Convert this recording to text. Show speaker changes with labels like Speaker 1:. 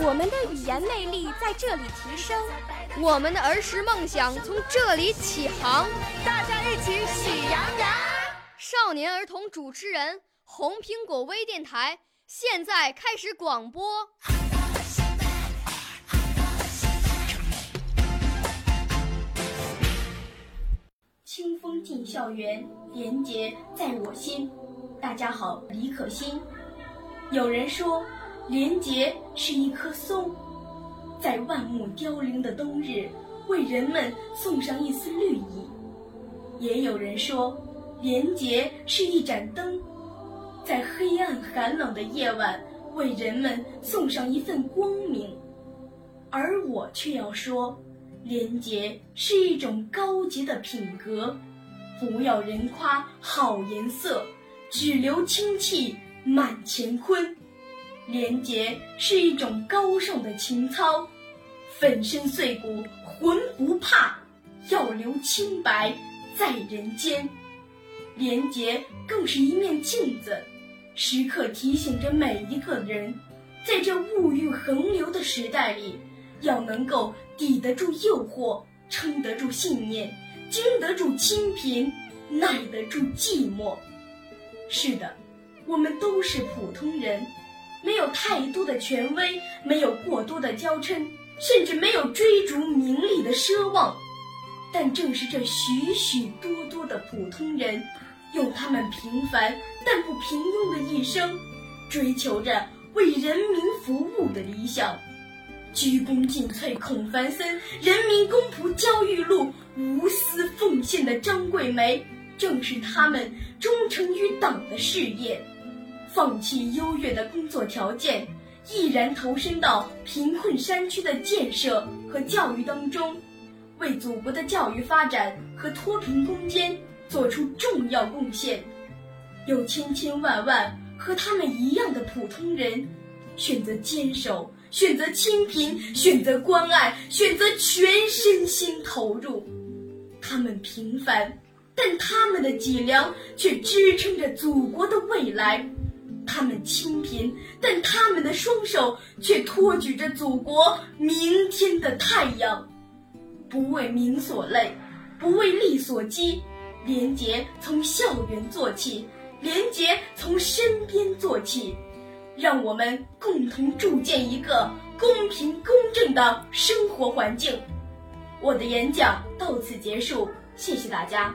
Speaker 1: 我们的语言魅力在这里提升，
Speaker 2: 我们的儿时梦想从这里起航。
Speaker 3: 大家一起喜羊羊。
Speaker 2: 少年儿童主持人，红苹果微电台。现在开始广播。
Speaker 4: 清风进校园，廉洁在我心。大家好，李可欣。有人说，廉洁是一棵松，在万木凋零的冬日，为人们送上一丝绿意。也有人说，廉洁是一盏灯。在黑暗寒冷的夜晚，为人们送上一份光明，而我却要说，廉洁是一种高洁的品格，不要人夸好颜色，只留清气满乾坤。廉洁是一种高尚的情操，粉身碎骨浑不怕，要留清白在人间。廉洁更是一面镜子。时刻提醒着每一个人，在这物欲横流的时代里，要能够抵得住诱惑，撑得住信念，经得住清贫，耐得住寂寞。是的，我们都是普通人，没有太多的权威，没有过多的娇嗔，甚至没有追逐名利的奢望。但正是这许许多多的普通人。用他们平凡但不平庸的一生，追求着为人民服务的理想。鞠躬尽瘁，孔繁森；人民公仆，焦裕禄；无私奉献的张桂梅，正是他们忠诚于党的事业，放弃优越的工作条件，毅然投身到贫困山区的建设和教育当中，为祖国的教育发展和脱贫攻坚。做出重要贡献，有千千万万和他们一样的普通人，选择坚守，选择清贫，选择关爱，选择全身心投入。他们平凡，但他们的脊梁却支撑着祖国的未来；他们清贫，但他们的双手却托举着祖国明天的太阳。不为民所累，不为利所激。廉洁从校园做起，廉洁从身边做起，让我们共同筑建一个公平公正的生活环境。我的演讲到此结束，谢谢大家。